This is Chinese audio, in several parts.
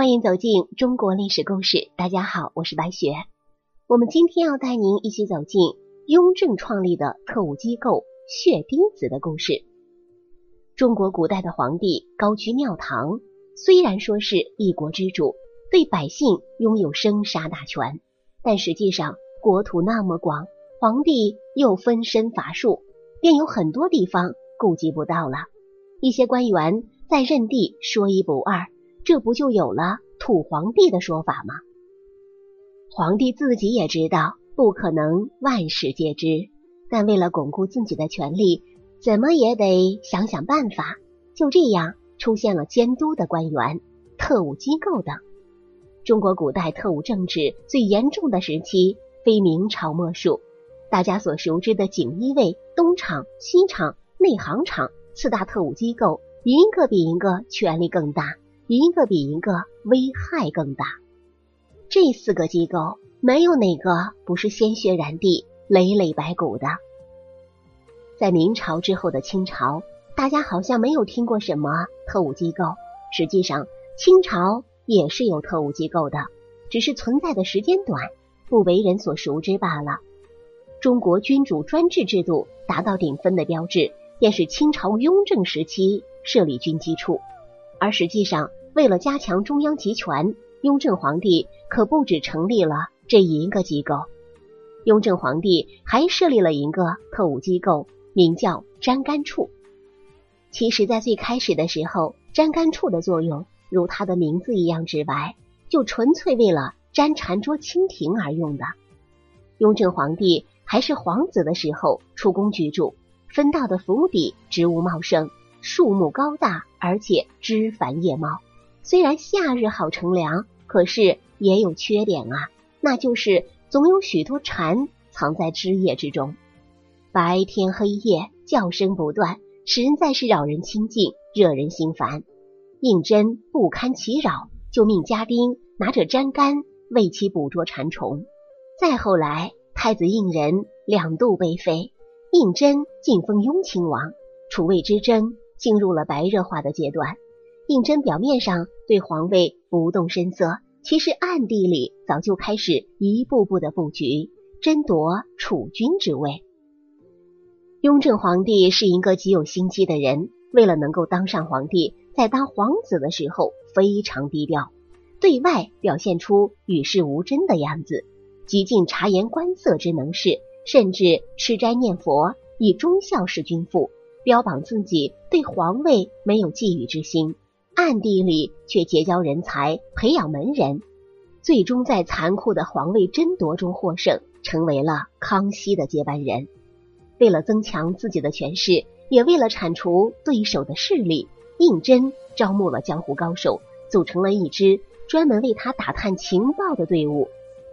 欢迎走进中国历史故事。大家好，我是白雪。我们今天要带您一起走进雍正创立的特务机构血滴子的故事。中国古代的皇帝高居庙堂，虽然说是一国之主，对百姓拥有生杀大权，但实际上国土那么广，皇帝又分身乏术，便有很多地方顾及不到了。一些官员在任地说一不二，这不就有了土皇帝的说法吗？皇帝自己也知道不可能万事皆知，但为了巩固自己的权利，怎么也得想想办法。就这样出现了监督的官员、特务机构等。中国古代特务政治最严重的时期，非明朝莫属。大家所熟知的锦衣卫、东厂、西厂、内行厂。四大特务机构，一个比一个权力更大，一个比一个危害更大。这四个机构没有哪个不是鲜血染地、累累白骨的。在明朝之后的清朝，大家好像没有听过什么特务机构。实际上，清朝也是有特务机构的，只是存在的时间短，不为人所熟知罢了。中国君主专制制度达到顶峰的标志。便是清朝雍正时期设立军机处，而实际上为了加强中央集权，雍正皇帝可不止成立了这一个机构。雍正皇帝还设立了一个特务机构，名叫粘干处。其实，在最开始的时候，粘干处的作用如它的名字一样直白，就纯粹为了粘禅桌蜻蜓而用的。雍正皇帝还是皇子的时候出宫居住。分到的府邸植物茂盛，树木高大，而且枝繁叶茂。虽然夏日好乘凉，可是也有缺点啊，那就是总有许多蝉藏在枝叶之中，白天黑夜叫声不断，实在是扰人清静，惹人心烦。胤禛不堪其扰，就命家丁拿着粘杆为其捕捉蝉虫。再后来，太子胤仁两度被废。胤禛晋封雍亲王，楚魏之争进入了白热化的阶段。胤禛表面上对皇位不动声色，其实暗地里早就开始一步步的布局，争夺储君之位。雍正皇帝是一个极有心机的人，为了能够当上皇帝，在当皇子的时候非常低调，对外表现出与世无争的样子，极尽察言观色之能事。甚至吃斋念佛，以忠孝事君父，标榜自己对皇位没有觊觎之心，暗地里却结交人才，培养门人，最终在残酷的皇位争夺中获胜，成为了康熙的接班人。为了增强自己的权势，也为了铲除对手的势力，胤禛招募了江湖高手，组成了一支专门为他打探情报的队伍。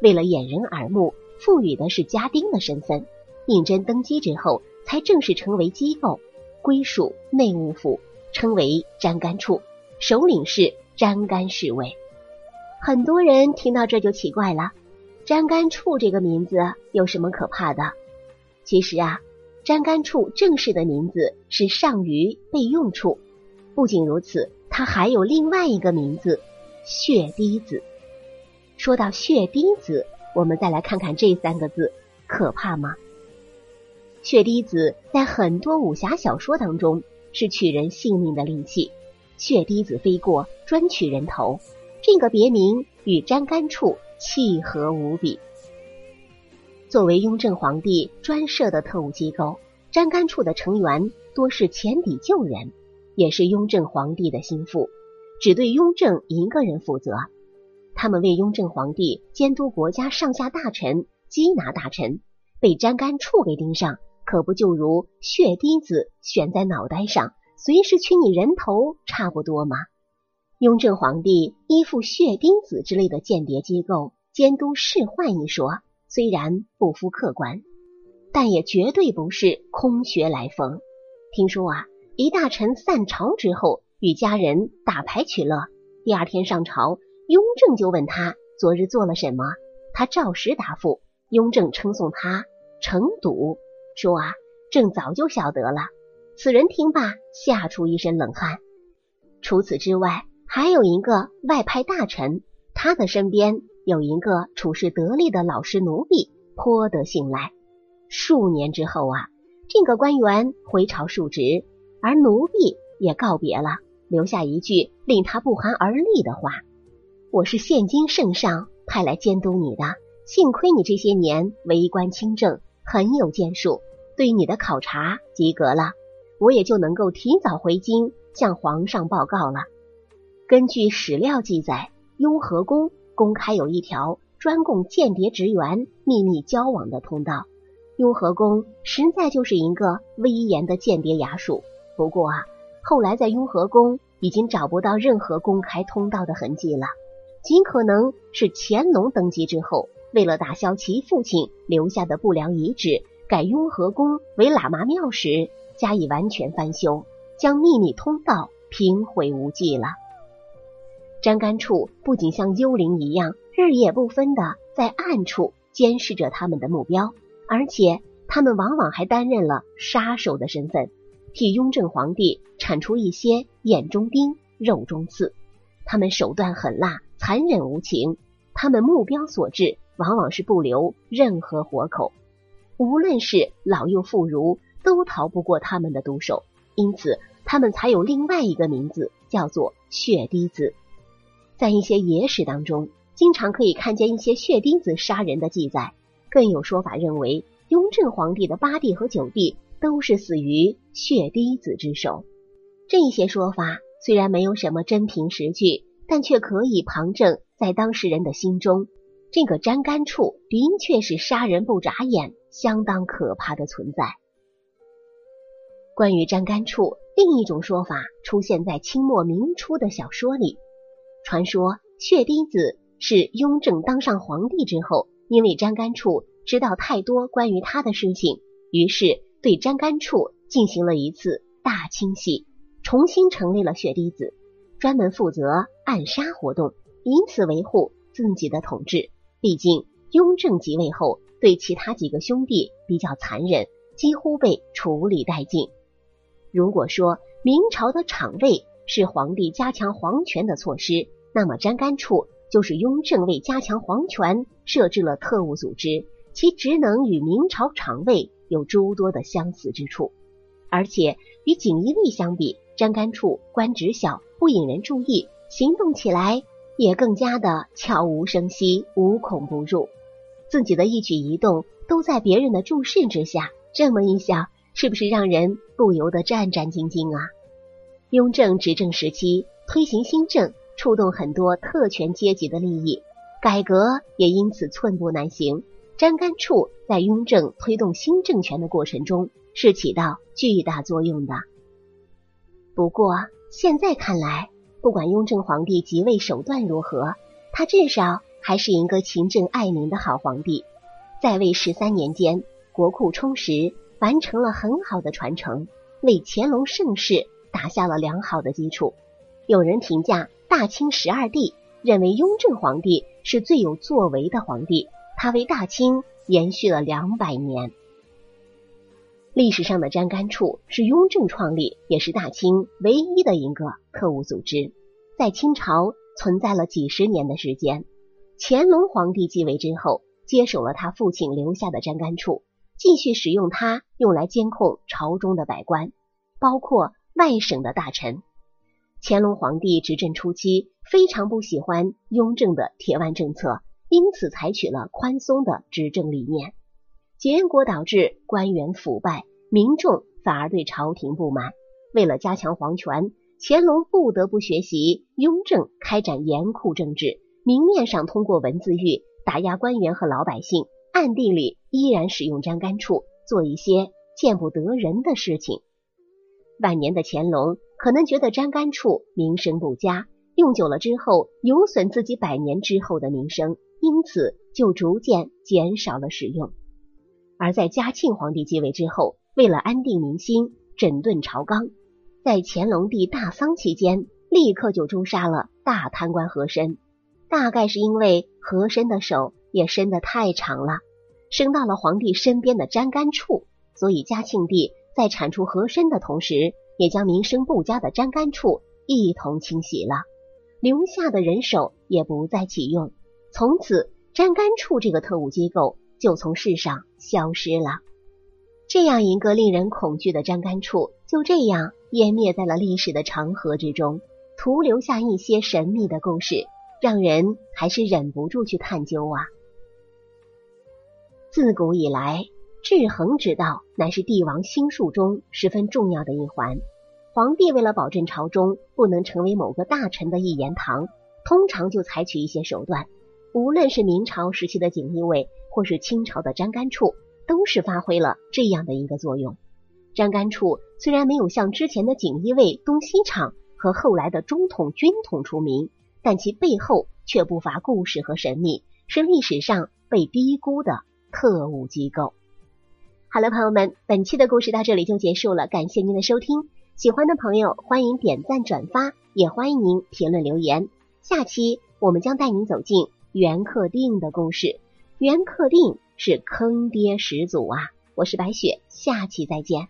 为了掩人耳目。赋予的是家丁的身份，胤禛登基之后，才正式成为机构，归属内务府，称为粘干处，首领是粘干侍卫。很多人听到这就奇怪了，粘干处这个名字有什么可怕的？其实啊，粘干处正式的名字是上虞备用处。不仅如此，它还有另外一个名字——血滴子。说到血滴子。我们再来看看这三个字可怕吗？血滴子在很多武侠小说当中是取人性命的利器，血滴子飞过专取人头，这个别名与沾干处契合无比。作为雍正皇帝专设的特务机构，沾干处的成员多是前抵旧人，也是雍正皇帝的心腹，只对雍正一个人负责。他们为雍正皇帝监督国家上下大臣、缉拿大臣，被沾干处给盯上，可不就如血滴子悬在脑袋上，随时取你人头差不多吗？雍正皇帝依附血滴子之类的间谍机构监督仕宦一说，虽然不肤客观，但也绝对不是空穴来风。听说啊，一大臣散朝之后，与家人打牌取乐，第二天上朝。雍正就问他昨日做了什么，他照实答复。雍正称颂他成笃，说啊，朕早就晓得了。此人听罢，吓出一身冷汗。除此之外，还有一个外派大臣，他的身边有一个处事得力的老师奴婢，颇得信赖。数年之后啊，这个官员回朝述职，而奴婢也告别了，留下一句令他不寒而栗的话：“我是现今圣上派来监督你的，幸亏你这些年为官清正，很有建树，对你的考察及格了，我也就能够提早回京向皇上报告了。”根据史料记载，雍和宫公开有一条专供间谍职员秘密交往的通道。雍和宫实在就是一个威严的间谍衙署。不过啊，后来在雍和宫已经找不到任何公开通道的痕迹了，极可能是乾隆登基之后，为了打消其父亲留下的不良遗址，改雍和宫为喇嘛庙时，加以完全翻修，将秘密通道平毁无迹了。粘杆处不仅像幽灵一样日夜不分的在暗处监视着他们的目标，而且他们往往还担任了杀手的身份，替雍正皇帝铲除一些眼中钉、肉中刺。他们手段狠辣、残忍无情，他们目标所至，往往是不留任何活口。无论是老幼妇孺，都逃不过他们的毒手。因此，他们才有另外一个名字，叫做血滴子。在一些野史当中，经常可以看见一些血滴子杀人的记载。更有说法认为，雍正皇帝的八弟和九弟都是死于血滴子之手。这些说法虽然没有什么真凭实据，但却可以旁证在当事人的心中，这个粘干处的确是杀人不眨眼、相当可怕的存在。关于粘干处，另一种说法出现在清末明初的小说里。传说血滴子是雍正当上皇帝之后，因为张干处知道太多关于他的事情，于是对张干处进行了一次大清洗，重新成立了血滴子，专门负责暗杀活动，以此维护自己的统治。毕竟雍正即位后，对其他几个兄弟比较残忍，几乎被处理殆尽。如果说明朝的厂卫是皇帝加强皇权的措施。那么，粘干处就是雍正为加强皇权设置了特务组织，其职能与明朝厂卫有诸多的相似之处。而且与锦衣卫相比，粘干处官职小，不引人注意，行动起来也更加的悄无声息、无孔不入，自己的一举一动都在别人的注视之下。这么一想，是不是让人不由得战战兢兢啊？雍正执政时期推行新政。触动很多特权阶级的利益，改革也因此寸步难行。粘干处在雍正推动新政权的过程中是起到巨大作用的。不过现在看来，不管雍正皇帝即位手段如何，他至少还是一个勤政爱民的好皇帝。在位十三年间，国库充实，完成了很好的传承，为乾隆盛世打下了良好的基础。有人评价。大清十二帝认为雍正皇帝是最有作为的皇帝，他为大清延续了两百年。历史上的粘干处是雍正创立，也是大清唯一的一个特务组织，在清朝存在了几十年的时间。乾隆皇帝继位之后，接手了他父亲留下的粘干处，继续使用它用来监控朝中的百官，包括外省的大臣。乾隆皇帝执政初期非常不喜欢雍正的铁腕政策，因此采取了宽松的执政理念，结果导致官员腐败，民众反而对朝廷不满。为了加强皇权，乾隆不得不学习雍正开展严酷政治，明面上通过文字狱打压官员和老百姓，暗地里依然使用粘杆处做一些见不得人的事情。晚年的乾隆。可能觉得粘杆处名声不佳，用久了之后有损自己百年之后的名声，因此就逐渐减少了使用。而在嘉庆皇帝继位之后，为了安定民心、整顿朝纲，在乾隆帝大丧期间，立刻就诛杀了大贪官和珅。大概是因为和珅的手也伸得太长了，升到了皇帝身边的粘干处，所以嘉庆帝在铲除和珅的同时。也将名声不佳的粘干处一同清洗了。留下的人手也不再启用，从此粘干处这个特务机构就从世上消失了。这样一个令人恐惧的粘干处，就这样湮灭在了历史的长河之中，徒留下一些神秘的故事，让人还是忍不住去探究啊。自古以来，制衡之道乃是帝王心术中十分重要的一环。皇帝为了保证朝中不能成为某个大臣的一言堂，通常就采取一些手段。无论是明朝时期的锦衣卫，或是清朝的粘干处。都是发挥了这样的一个作用。粘干处虽然没有像之前的锦衣卫、东西厂和后来的中统、军统出名，但其背后却不乏故事和神秘，是历史上被低估的特务机构。好了，朋友们，本期的故事到这里就结束了，感谢您的收听。喜欢的朋友欢迎点赞转发，也欢迎您评论留言。下期我们将带您走进袁克定的故事。袁克定。是坑爹始祖啊！我是白雪，下期再见。